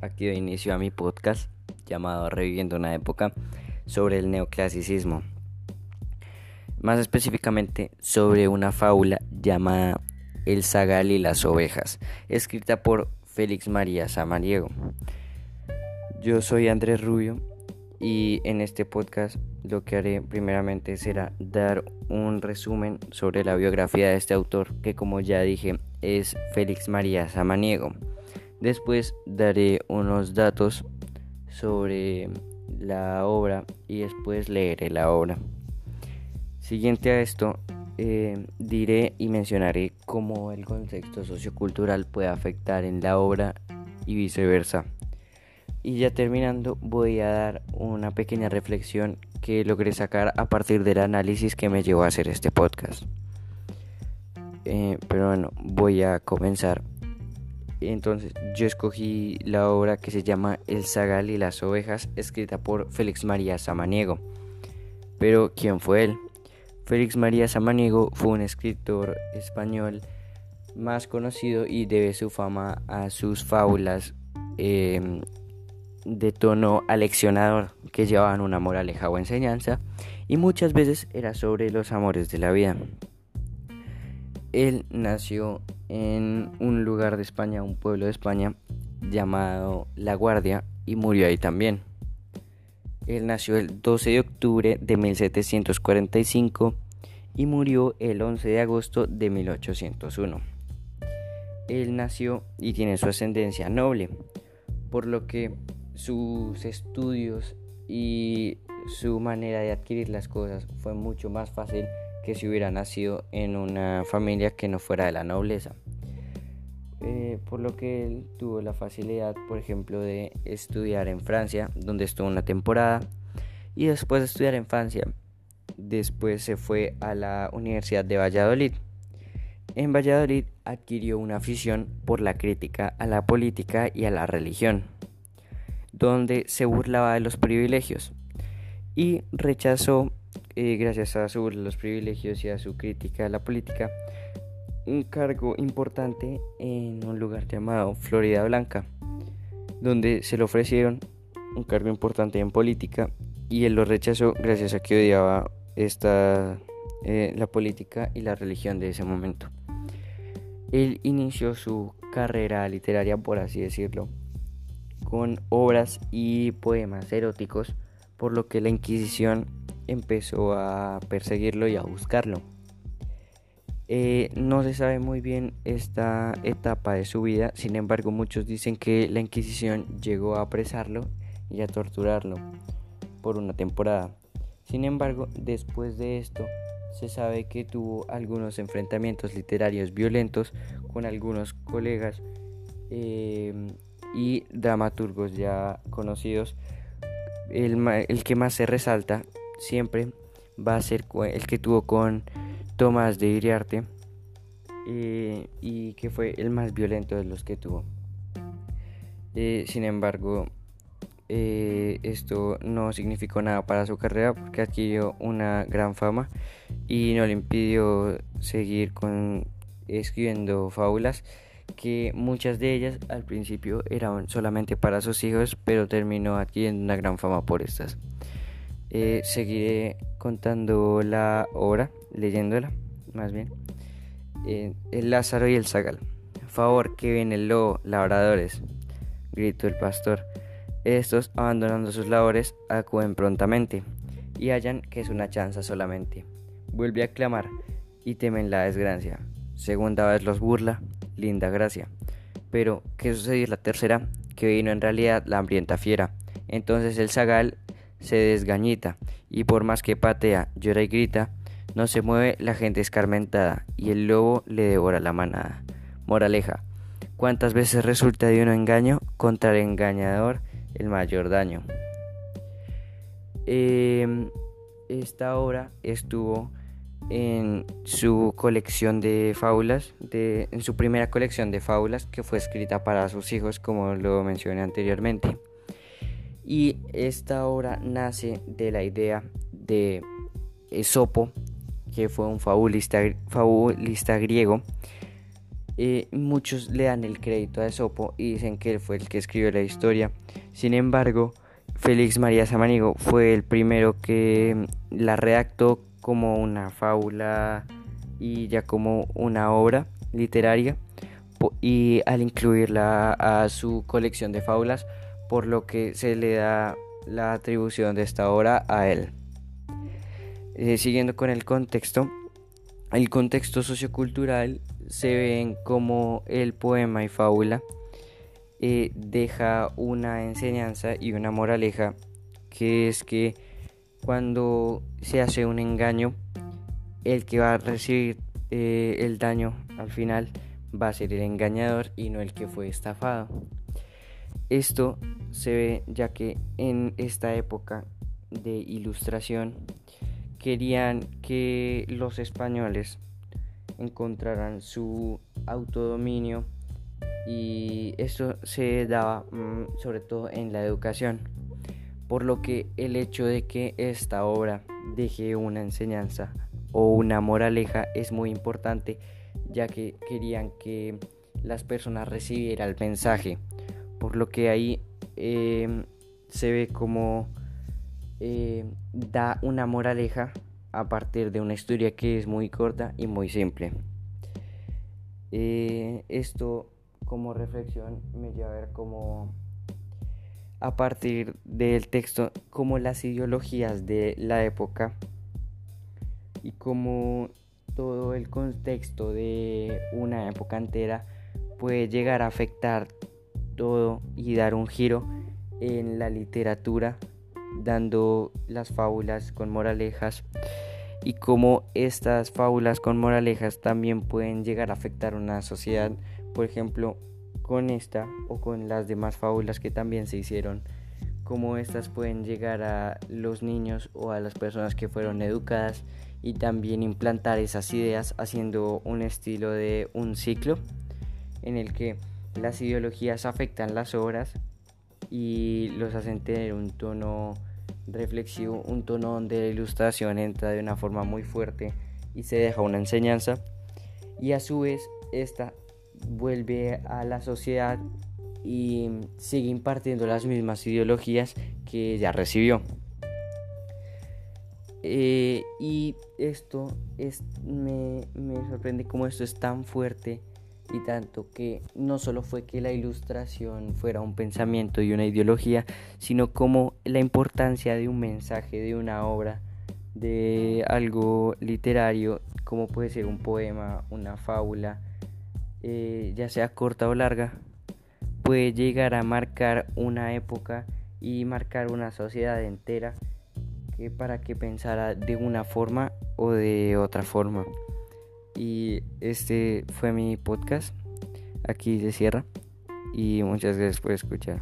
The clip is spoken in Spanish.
Aquí doy inicio a mi podcast llamado Reviviendo una época sobre el neoclasicismo. Más específicamente sobre una fábula llamada El Zagal y las ovejas, escrita por Félix María Samaniego. Yo soy Andrés Rubio y en este podcast lo que haré primeramente será dar un resumen sobre la biografía de este autor que como ya dije es Félix María Samaniego. Después daré unos datos sobre la obra y después leeré la obra. Siguiente a esto, eh, diré y mencionaré cómo el contexto sociocultural puede afectar en la obra y viceversa. Y ya terminando, voy a dar una pequeña reflexión que logré sacar a partir del análisis que me llevó a hacer este podcast. Eh, pero bueno, voy a comenzar entonces yo escogí la obra que se llama El Zagal y las ovejas, escrita por Félix María Samaniego. Pero ¿quién fue él? Félix María Samaniego fue un escritor español más conocido y debe su fama a sus fábulas em, de tono aleccionador que llevaban una moraleja o enseñanza y muchas veces era sobre los amores de la vida. Él nació en un lugar de España, un pueblo de España llamado La Guardia y murió ahí también. Él nació el 12 de octubre de 1745 y murió el 11 de agosto de 1801. Él nació y tiene su ascendencia noble, por lo que sus estudios y su manera de adquirir las cosas fue mucho más fácil que si hubiera nacido en una familia que no fuera de la nobleza. Eh, por lo que él tuvo la facilidad, por ejemplo, de estudiar en Francia, donde estuvo una temporada, y después de estudiar en Francia, después se fue a la Universidad de Valladolid. En Valladolid adquirió una afición por la crítica a la política y a la religión, donde se burlaba de los privilegios y rechazó eh, gracias a su, los privilegios y a su crítica a la política, un cargo importante en un lugar llamado Florida Blanca, donde se le ofrecieron un cargo importante en política y él lo rechazó gracias a que odiaba esta, eh, la política y la religión de ese momento. Él inició su carrera literaria, por así decirlo, con obras y poemas eróticos, por lo que la Inquisición empezó a perseguirlo y a buscarlo. Eh, no se sabe muy bien esta etapa de su vida, sin embargo muchos dicen que la Inquisición llegó a apresarlo y a torturarlo por una temporada. Sin embargo, después de esto, se sabe que tuvo algunos enfrentamientos literarios violentos con algunos colegas eh, y dramaturgos ya conocidos. El, el que más se resalta siempre va a ser el que tuvo con Tomás de Iriarte eh, y que fue el más violento de los que tuvo. Eh, sin embargo, eh, esto no significó nada para su carrera porque adquirió una gran fama y no le impidió seguir escribiendo fábulas que muchas de ellas al principio eran solamente para sus hijos pero terminó adquiriendo una gran fama por estas. Eh, seguiré contando la obra, leyéndola, más bien. Eh, el Lázaro y el Zagal. Favor, que viene el lobo, labradores, gritó el pastor. Estos, abandonando sus labores, acuden prontamente y hallan que es una chanza solamente. Vuelve a clamar y temen la desgracia. Segunda vez los burla, linda gracia. Pero, ¿qué sucedió la tercera? Que vino en realidad la hambrienta fiera. Entonces el zagal se desgañita, y por más que patea, llora y grita, no se mueve la gente escarmentada, y el lobo le devora la manada. Moraleja, ¿cuántas veces resulta de un engaño contra el engañador el mayor daño? Em, esta obra estuvo en su colección de fábulas, de, en su primera colección de fábulas que fue escrita para sus hijos, como lo mencioné anteriormente. Y esta obra nace de la idea de Esopo, que fue un fabulista, fabulista griego, Eh, muchos le dan el crédito a Esopo y dicen que él fue el que escribió la historia. Sin embargo, Félix María Samanigo fue el primero que la redactó como una fábula y ya como una obra literaria y al incluirla a su colección de fábulas por lo que se le da la atribución de esta obra a él. Eh, siguiendo con el contexto, el contexto sociocultural se ven como el poema y fábula eh, deja una enseñanza y una moraleja que es que cuando se hace un engaño el que va a recibir eh, el daño al final va a ser el engañador y no el que fue estafado. Esto se ve ya que en esta época de ilustración querían que los españoles encontraran su autodominio y esto se daba mm, sobre todo en la educación por lo que el hecho de que esta obra deje una enseñanza o una moraleja es muy importante ya que querían que las personas recibieran el mensaje por lo que ahí em, se ve como eh, da una moraleja a partir de una historia que es muy corta y muy simple. Eh, esto como reflexión me lleva a ver como a partir del texto como las ideologías de la época y como todo el contexto de una época entera puede llegar a afectar todo y dar un giro en la literatura dando las fábulas con moralejas y cómo estas fábulas con moralejas también pueden llegar a afectar una sociedad, por ejemplo, con esta o con las demás fábulas que también se hicieron, cómo estas pueden llegar a los niños o a las personas que fueron educadas y también implantar esas ideas haciendo un estilo de un ciclo en el que las ideologías afectan las obras y los hacen tener un tono reflexivo, un tono donde la ilustración entra de una forma muy fuerte y se deja una enseñanza. Y a su vez esta vuelve a la sociedad y sigue impartiendo las mismas ideologías que ya recibió. Eh, y esto es, me, me sorprende cómo esto es tan fuerte y tanto que no solo fue que la ilustración fuera un pensamiento y una ideología, sino como la importancia de un mensaje, de una obra, de algo literario, como puede ser un poema, una fábula, eh, ya sea corta o larga, puede llegar a marcar una época y marcar una sociedad entera que para que pensara de una forma o de otra forma. Y este fue mi podcast. Aquí se cierra. Y muchas gracias por escuchar.